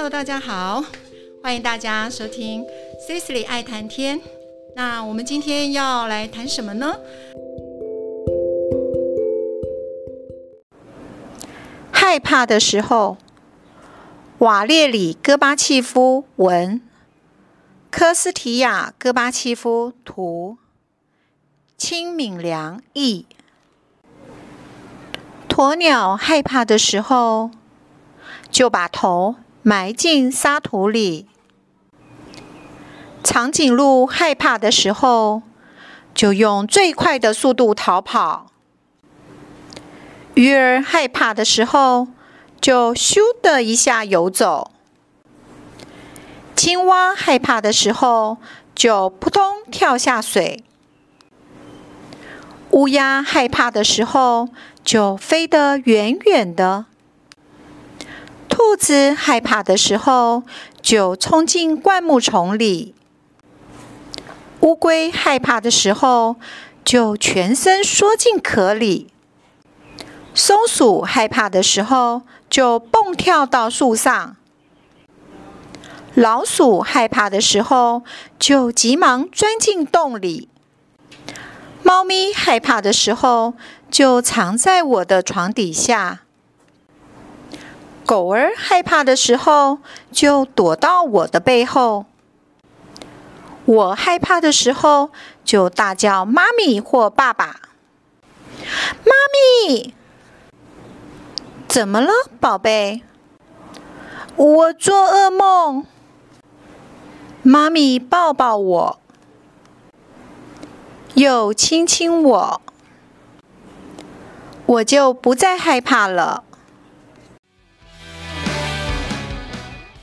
Hello，大家好，欢迎大家收听 Cecily 爱谈天。那我们今天要来谈什么呢？害怕的时候，瓦列里·戈巴契夫文，科斯提亚·戈巴契夫图，清敏良译。鸵鸟害怕的时候，就把头埋进沙土里；长颈鹿害怕的时候，就用最快的速度逃跑；鱼儿害怕的时候，就咻的一下游走；青蛙害怕的时候，就扑通跳下水；乌鸦害怕的时候，就飞得远远的。兔子害怕的时候，就冲进灌木丛里；乌龟害怕的时候，就全身缩进壳里；松鼠害怕的时候，就蹦跳到树上；老鼠害怕的时候，就急忙钻进洞里；猫咪害怕的时候，就藏在我的床底下；狗儿害怕的时候，就躲到我的背后；我害怕的时候，就大叫“妈咪”或“爸爸”。妈咪，怎么了，宝贝？我做噩梦。妈咪抱抱我，又亲亲我。我就不再害怕了。